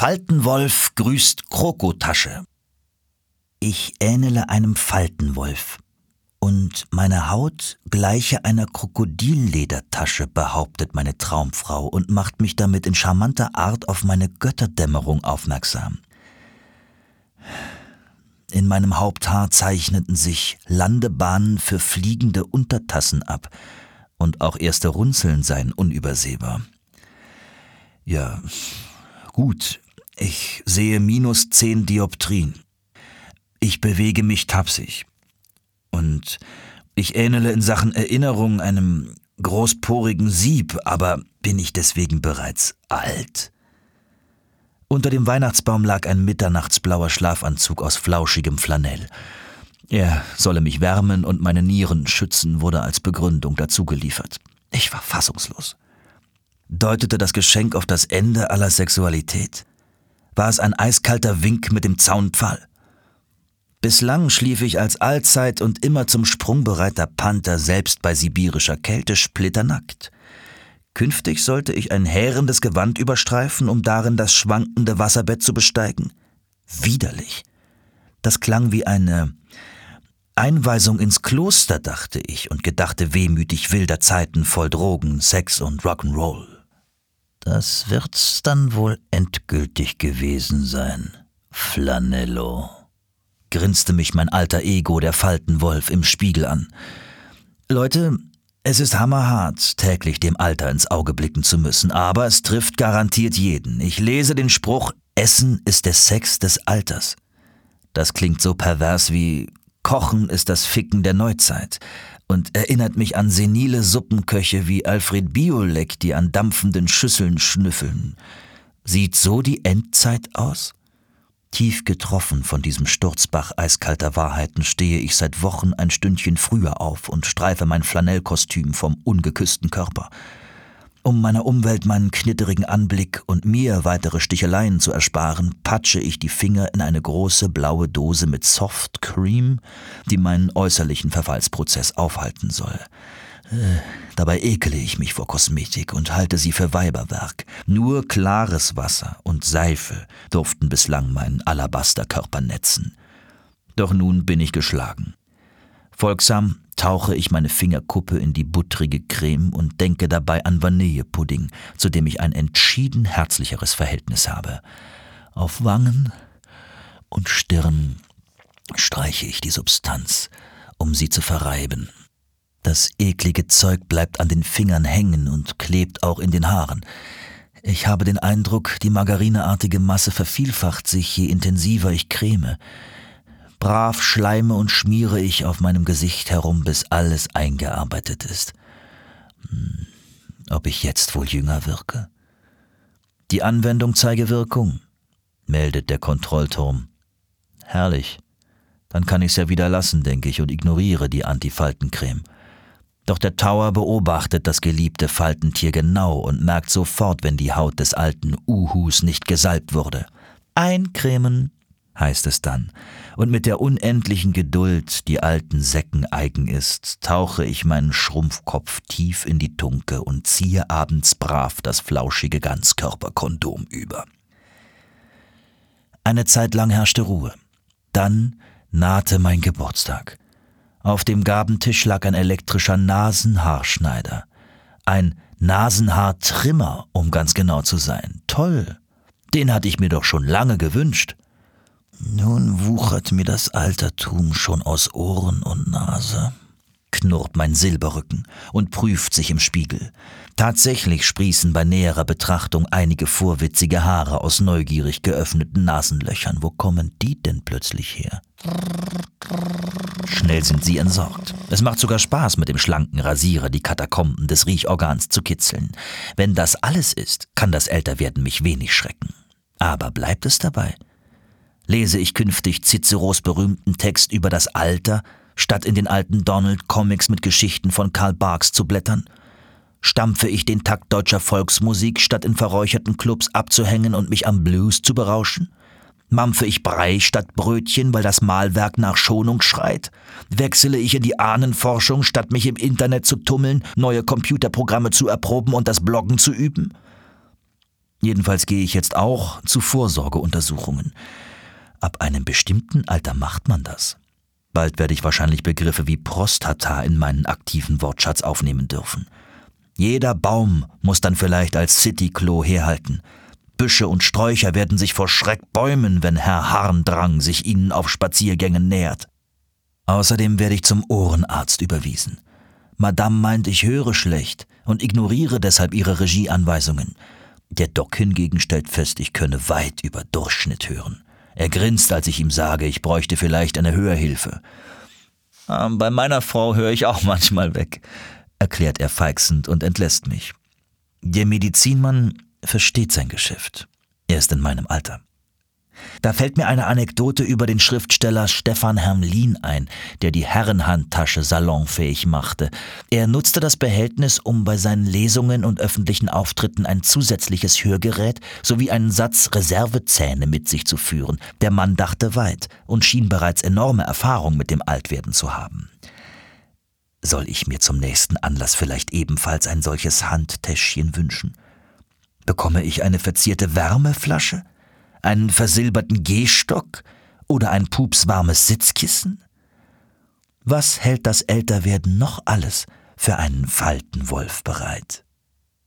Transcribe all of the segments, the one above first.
Faltenwolf grüßt Krokotasche. Ich ähnele einem Faltenwolf und meine Haut gleiche einer Krokodilledertasche, behauptet meine Traumfrau und macht mich damit in charmanter Art auf meine Götterdämmerung aufmerksam. In meinem Haupthaar zeichneten sich Landebahnen für fliegende Untertassen ab, und auch erste Runzeln seien unübersehbar. Ja, gut, ich sehe minus zehn Dioptrien. Ich bewege mich tapsig. Und ich ähnele in Sachen Erinnerung einem großporigen Sieb, aber bin ich deswegen bereits alt? Unter dem Weihnachtsbaum lag ein mitternachtsblauer Schlafanzug aus flauschigem Flanell. Er solle mich wärmen und meine Nieren schützen, wurde als Begründung dazu geliefert. Ich war fassungslos. Deutete das Geschenk auf das Ende aller Sexualität? War es ein eiskalter Wink mit dem Zaunpfahl? Bislang schlief ich als allzeit und immer zum Sprung bereiter Panther selbst bei sibirischer Kälte splitternackt. Künftig sollte ich ein härendes Gewand überstreifen, um darin das schwankende Wasserbett zu besteigen. Widerlich. Das klang wie eine Einweisung ins Kloster, dachte ich und gedachte wehmütig wilder Zeiten voll Drogen, Sex und Rock'n'Roll. Das wird's dann wohl endgültig gewesen sein, Flanello, grinste mich mein alter Ego, der Faltenwolf, im Spiegel an. Leute, es ist hammerhart, täglich dem Alter ins Auge blicken zu müssen, aber es trifft garantiert jeden. Ich lese den Spruch, Essen ist der Sex des Alters. Das klingt so pervers wie Kochen ist das Ficken der Neuzeit und erinnert mich an senile Suppenköche wie Alfred Biolek, die an dampfenden Schüsseln schnüffeln. Sieht so die Endzeit aus? Tief getroffen von diesem Sturzbach eiskalter Wahrheiten stehe ich seit Wochen ein Stündchen früher auf und streife mein Flanellkostüm vom ungeküssten Körper. Um meiner Umwelt meinen knitterigen Anblick und mir weitere Sticheleien zu ersparen, patsche ich die Finger in eine große blaue Dose mit Soft Cream, die meinen äußerlichen Verfallsprozess aufhalten soll. Äh, dabei ekele ich mich vor Kosmetik und halte sie für Weiberwerk. Nur klares Wasser und Seife durften bislang meinen Alabasterkörper netzen. Doch nun bin ich geschlagen. Folgsam tauche ich meine Fingerkuppe in die buttrige Creme und denke dabei an Vanillepudding, zu dem ich ein entschieden herzlicheres Verhältnis habe. Auf Wangen und Stirn streiche ich die Substanz, um sie zu verreiben. Das eklige Zeug bleibt an den Fingern hängen und klebt auch in den Haaren. Ich habe den Eindruck, die margarineartige Masse vervielfacht sich, je intensiver ich creme. Brav schleime und schmiere ich auf meinem Gesicht herum, bis alles eingearbeitet ist. Hm, ob ich jetzt wohl jünger wirke? Die Anwendung zeige Wirkung, meldet der Kontrollturm. Herrlich. Dann kann ich's ja wieder lassen, denke ich, und ignoriere die Antifaltencreme. Doch der Tower beobachtet das geliebte Faltentier genau und merkt sofort, wenn die Haut des alten Uhus nicht gesalbt wurde. Eincremen, heißt es dann, und mit der unendlichen Geduld, die alten Säcken eigen ist, tauche ich meinen Schrumpfkopf tief in die Tunke und ziehe abends brav das flauschige Ganzkörperkondom über. Eine Zeit lang herrschte Ruhe. Dann nahte mein Geburtstag. Auf dem Gabentisch lag ein elektrischer Nasenhaarschneider. Ein Nasenhaartrimmer, um ganz genau zu sein. Toll. Den hatte ich mir doch schon lange gewünscht. Nun wuchert mir das Altertum schon aus Ohren und Nase, knurrt mein Silberrücken und prüft sich im Spiegel. Tatsächlich sprießen bei näherer Betrachtung einige vorwitzige Haare aus neugierig geöffneten Nasenlöchern. Wo kommen die denn plötzlich her? Schnell sind sie entsorgt. Es macht sogar Spaß, mit dem schlanken Rasierer die Katakomben des Riechorgans zu kitzeln. Wenn das alles ist, kann das Älterwerden mich wenig schrecken. Aber bleibt es dabei? Lese ich künftig Ciceros berühmten Text über das Alter, statt in den alten Donald-Comics mit Geschichten von Karl Barks zu blättern? Stampfe ich den Takt deutscher Volksmusik, statt in verräucherten Clubs abzuhängen und mich am Blues zu berauschen? Mampfe ich Brei statt Brötchen, weil das Mahlwerk nach Schonung schreit? Wechsele ich in die Ahnenforschung, statt mich im Internet zu tummeln, neue Computerprogramme zu erproben und das Bloggen zu üben? Jedenfalls gehe ich jetzt auch zu Vorsorgeuntersuchungen. Ab einem bestimmten Alter macht man das. Bald werde ich wahrscheinlich Begriffe wie Prostata in meinen aktiven Wortschatz aufnehmen dürfen. Jeder Baum muss dann vielleicht als Cityklo herhalten. Büsche und Sträucher werden sich vor Schreck bäumen, wenn Herr Harndrang sich ihnen auf Spaziergängen nähert. Außerdem werde ich zum Ohrenarzt überwiesen. Madame meint, ich höre schlecht und ignoriere deshalb ihre Regieanweisungen. Der Doc hingegen stellt fest, ich könne weit über Durchschnitt hören. Er grinst, als ich ihm sage, ich bräuchte vielleicht eine Hörhilfe. Ähm, bei meiner Frau höre ich auch manchmal weg, erklärt er feixend und entlässt mich. Der Medizinmann versteht sein Geschäft. Er ist in meinem Alter. Da fällt mir eine Anekdote über den Schriftsteller Stefan Hermlin ein, der die Herrenhandtasche salonfähig machte. Er nutzte das Behältnis, um bei seinen Lesungen und öffentlichen Auftritten ein zusätzliches Hörgerät sowie einen Satz Reservezähne mit sich zu führen. Der Mann dachte weit und schien bereits enorme Erfahrung mit dem Altwerden zu haben. Soll ich mir zum nächsten Anlass vielleicht ebenfalls ein solches Handtäschchen wünschen? Bekomme ich eine verzierte Wärmeflasche? Einen versilberten Gehstock oder ein pupswarmes Sitzkissen? Was hält das Älterwerden noch alles für einen Faltenwolf bereit?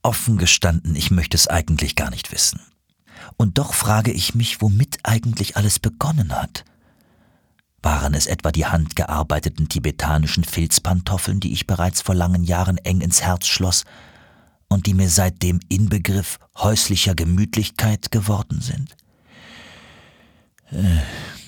Offen gestanden, ich möchte es eigentlich gar nicht wissen. Und doch frage ich mich, womit eigentlich alles begonnen hat. Waren es etwa die handgearbeiteten tibetanischen Filzpantoffeln, die ich bereits vor langen Jahren eng ins Herz schloss und die mir seitdem Inbegriff häuslicher Gemütlichkeit geworden sind? 唉。